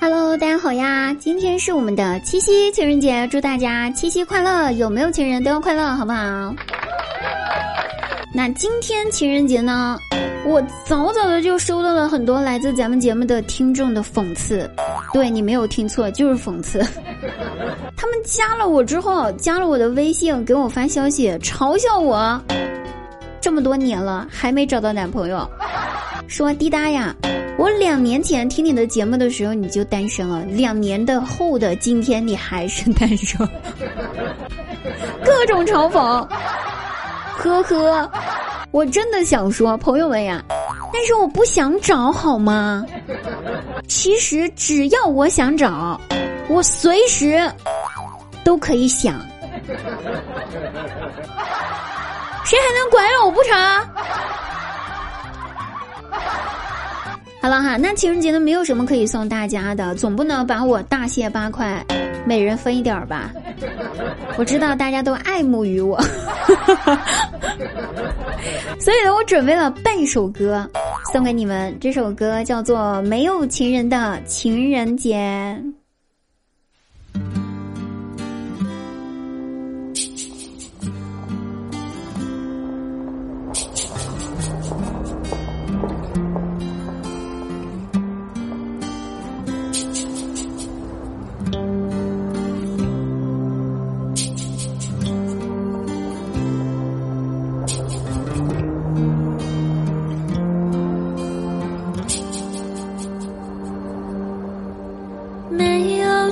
Hello，大家好呀！今天是我们的七夕情人节，祝大家七夕快乐！有没有情人都要快乐，好不好？那今天情人节呢，我早早的就收到了很多来自咱们节目的听众的讽刺，对你没有听错，就是讽刺。他们加了我之后，加了我的微信，给我发消息嘲笑我，这么多年了还没找到男朋友，说滴答呀。我两年前听你的节目的时候你就单身了，两年的后的今天你还是单身，各种嘲讽，呵呵，我真的想说朋友们呀，但是我不想找好吗？其实只要我想找，我随时都可以想，谁还能拐了我不成？好了哈，那情人节呢，没有什么可以送大家的，总不能把我大卸八块，每人分一点儿吧？我知道大家都爱慕于我，所以呢，我准备了半首歌送给你们，这首歌叫做《没有情人的情人节》。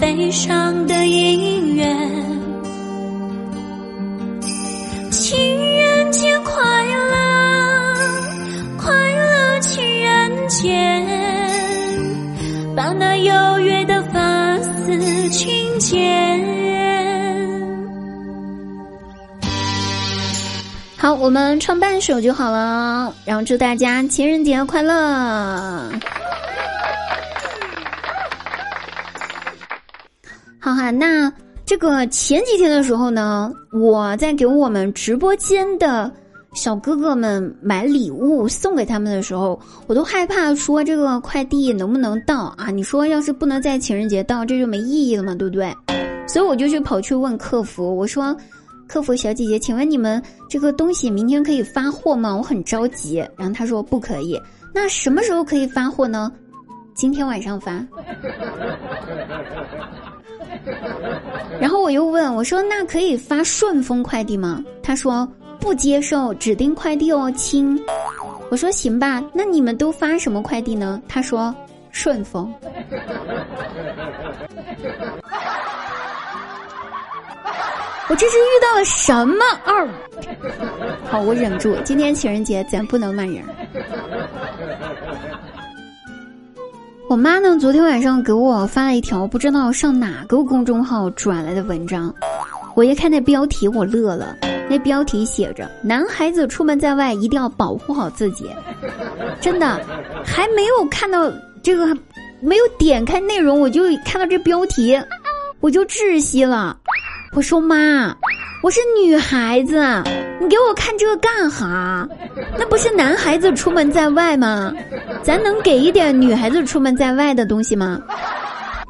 悲伤的音乐。情人节快乐，快乐情人节，把那优越的发丝轻剪。好，我们唱半首就好了，然后祝大家情人节快乐。哈，那这个前几天的时候呢，我在给我们直播间的小哥哥们买礼物送给他们的时候，我都害怕说这个快递能不能到啊？你说要是不能在情人节到，这就没意义了嘛，对不对？所以我就去跑去问客服，我说：“客服小姐姐，请问你们这个东西明天可以发货吗？我很着急。”然后他说：“不可以。”那什么时候可以发货呢？今天晚上发。然后我又问我说：“那可以发顺丰快递吗？”他说：“不接受指定快递哦，亲。”我说：“行吧，那你们都发什么快递呢？”他说：“顺丰。”我这是遇到了什么二？好，我忍住。今天情人节，咱不能骂人。我妈呢？昨天晚上给我发了一条不知道上哪个公众号转来的文章，我一看那标题，我乐了。那标题写着“男孩子出门在外一定要保护好自己”，真的，还没有看到这个，没有点开内容，我就看到这标题，我就窒息了。我说妈。我是女孩子，你给我看这个干哈？那不是男孩子出门在外吗？咱能给一点女孩子出门在外的东西吗？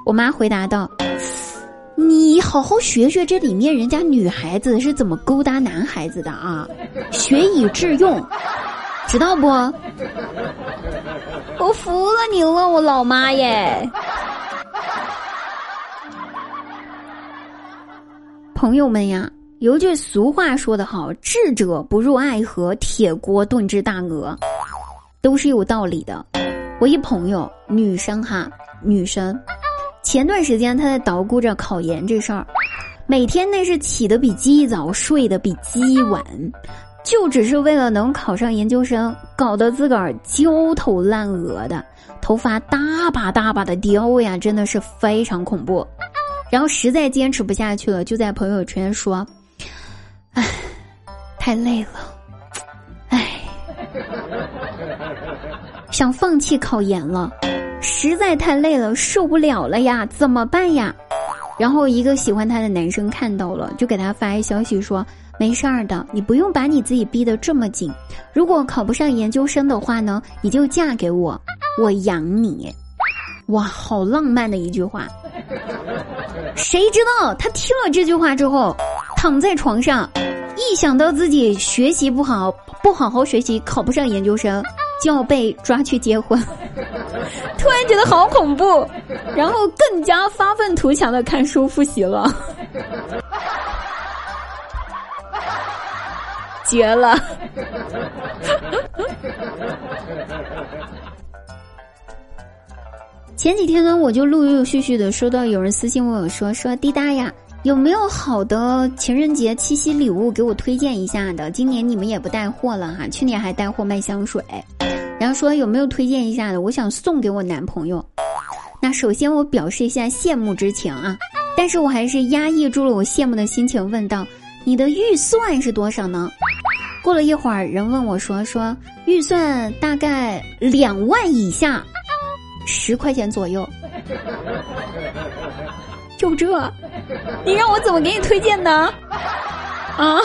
我妈回答道：“你好好学学这里面人家女孩子是怎么勾搭男孩子的啊，学以致用，知道不？”我服了你了，我老妈耶！朋友们呀。有句俗话说得好：“智者不入爱河，铁锅炖只大鹅。”都是有道理的。我一朋友，女生哈，女生，前段时间她在捣鼓着考研这事儿，每天那是起得比鸡早，睡得比鸡晚，就只是为了能考上研究生，搞得自个儿焦头烂额的，头发大把大把的掉呀，真的是非常恐怖。然后实在坚持不下去了，就在朋友圈说：“，太累了，唉，想放弃考研了，实在太累了，受不了了呀，怎么办呀？”然后一个喜欢他的男生看到了，就给他发一消息说：“没事儿的，你不用把你自己逼得这么紧。如果考不上研究生的话呢，你就嫁给我，我养你。”哇，好浪漫的一句话。谁知道他听了这句话之后，躺在床上，一想到自己学习不好，不好好学习，考不上研究生，就要被抓去结婚，突然觉得好恐怖，然后更加发愤图强的看书复习了，绝了。前几天呢，我就陆陆续续的收到有人私信问我说：“说滴答呀，有没有好的情人节、七夕礼物给我推荐一下的？今年你们也不带货了哈，去年还带货卖香水，然后说有没有推荐一下的？我想送给我男朋友。那首先我表示一下羡慕之情啊，但是我还是压抑住了我羡慕的心情，问道：你的预算是多少呢？过了一会儿，人问我说：说预算大概两万以下。”十块钱左右，就这，你让我怎么给你推荐呢？啊，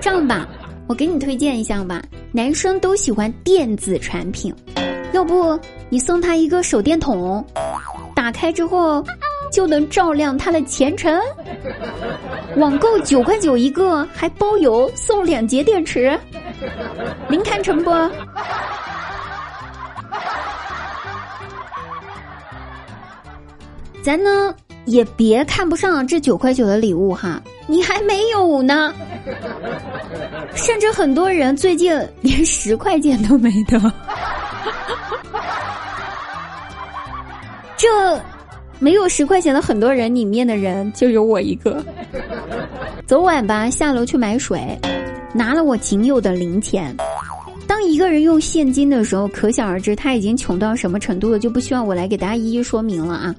这样吧，我给你推荐一下吧。男生都喜欢电子产品，要不你送他一个手电筒，打开之后就能照亮他的前程。网购九块九一个，还包邮，送两节电池，您看成不？咱呢也别看不上这九块九的礼物哈，你还没有呢。甚至很多人最近连十块钱都没得。这没有十块钱的很多人里面的人就有我一个。昨晚吧下楼去买水，拿了我仅有的零钱。当一个人用现金的时候，可想而知他已经穷到什么程度了，就不需要我来给大家一一说明了啊。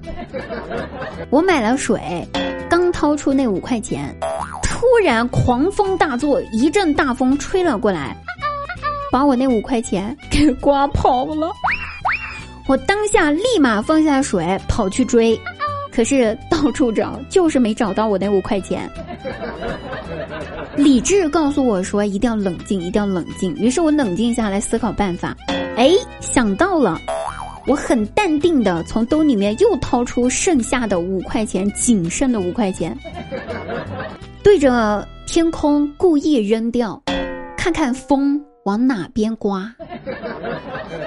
我买了水，刚掏出那五块钱，突然狂风大作，一阵大风吹了过来，把我那五块钱给刮跑了。我当下立马放下水，跑去追，可是到处找，就是没找到我那五块钱。理智告诉我说：“一定要冷静，一定要冷静。”于是我冷静下来思考办法。哎，想到了，我很淡定的从兜里面又掏出剩下的五块钱，仅剩的五块钱，对着天空故意扔掉，看看风往哪边刮，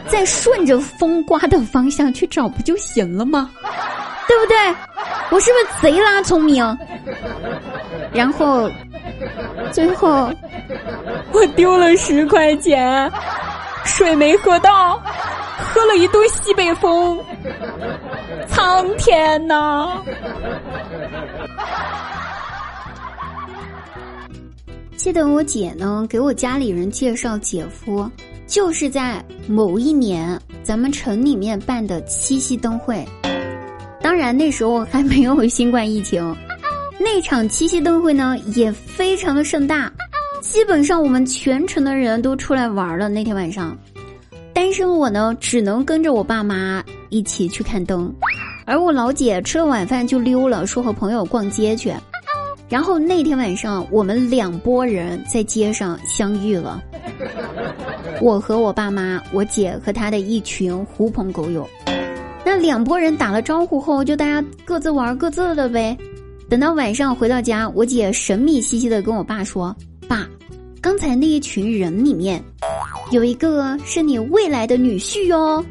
再顺着风刮的方向去找，不就行了吗？对不对？我是不是贼拉聪明？然后。最后，我丢了十块钱，水没喝到，喝了一顿西北风，苍天呐！记得我姐呢，给我家里人介绍姐夫，就是在某一年咱们城里面办的七夕灯会，当然那时候还没有新冠疫情。那场七夕灯会呢，也非常的盛大，基本上我们全城的人都出来玩了。那天晚上，单身我呢，只能跟着我爸妈一起去看灯，而我老姐吃了晚饭就溜了，说和朋友逛街去。然后那天晚上，我们两拨人在街上相遇了，我和我爸妈，我姐和她的一群狐朋狗友。那两拨人打了招呼后，就大家各自玩各自的呗。等到晚上回到家，我姐神秘兮兮的跟我爸说：“爸，刚才那一群人里面，有一个是你未来的女婿哟。”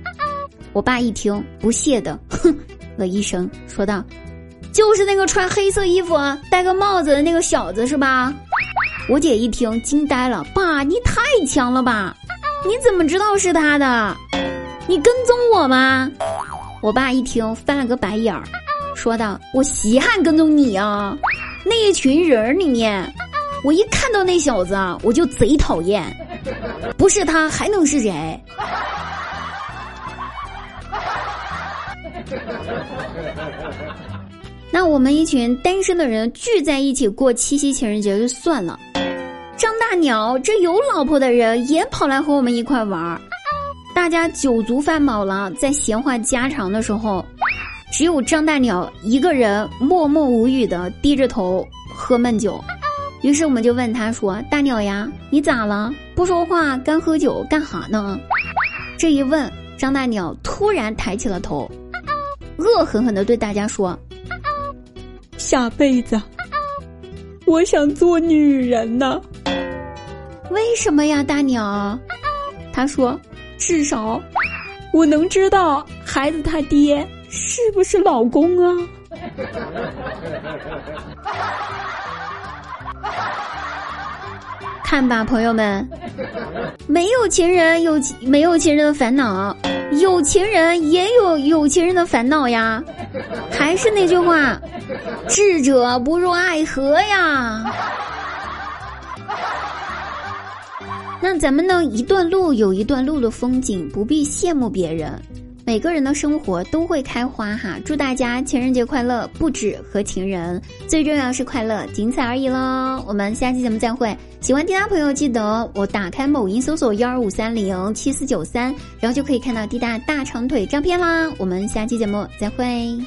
我爸一听，不屑的哼了一声，说道：“就是那个穿黑色衣服、戴个帽子的那个小子是吧？”我姐一听惊呆了：“爸，你太强了吧？你怎么知道是他的？你跟踪我吗？”我爸一听翻了个白眼儿。说道：“我稀罕跟踪你啊！那一群人里面，我一看到那小子啊，我就贼讨厌，不是他还能是谁？那我们一群单身的人聚在一起过七夕情人节就算了，张大鸟这有老婆的人也跑来和我们一块玩儿，大家酒足饭饱了，在闲话家常的时候，只有张大鸟一个人默默无语的低着头喝闷酒。于是我们就问他说：“大鸟呀，你咋了？不说话，干喝酒干哈呢？”这一问，张大鸟突然抬起了头。恶狠狠地对大家说：“下辈子，我想做女人呢。为什么呀，大鸟？”他说：“至少我能知道孩子他爹是不是老公啊。”看吧，朋友们，没有情人有没有情人的烦恼，有情人也有有情人的烦恼呀。还是那句话，智者不入爱河呀。那咱们呢？一段路有一段路的风景，不必羡慕别人。每个人的生活都会开花哈！祝大家情人节快乐！不止和情人，最重要是快乐，仅此而已喽！我们下期节目再会。喜欢滴答朋友记得我打开某音搜索幺二五三零七四九三，然后就可以看到滴答大长腿照片啦！我们下期节目再会。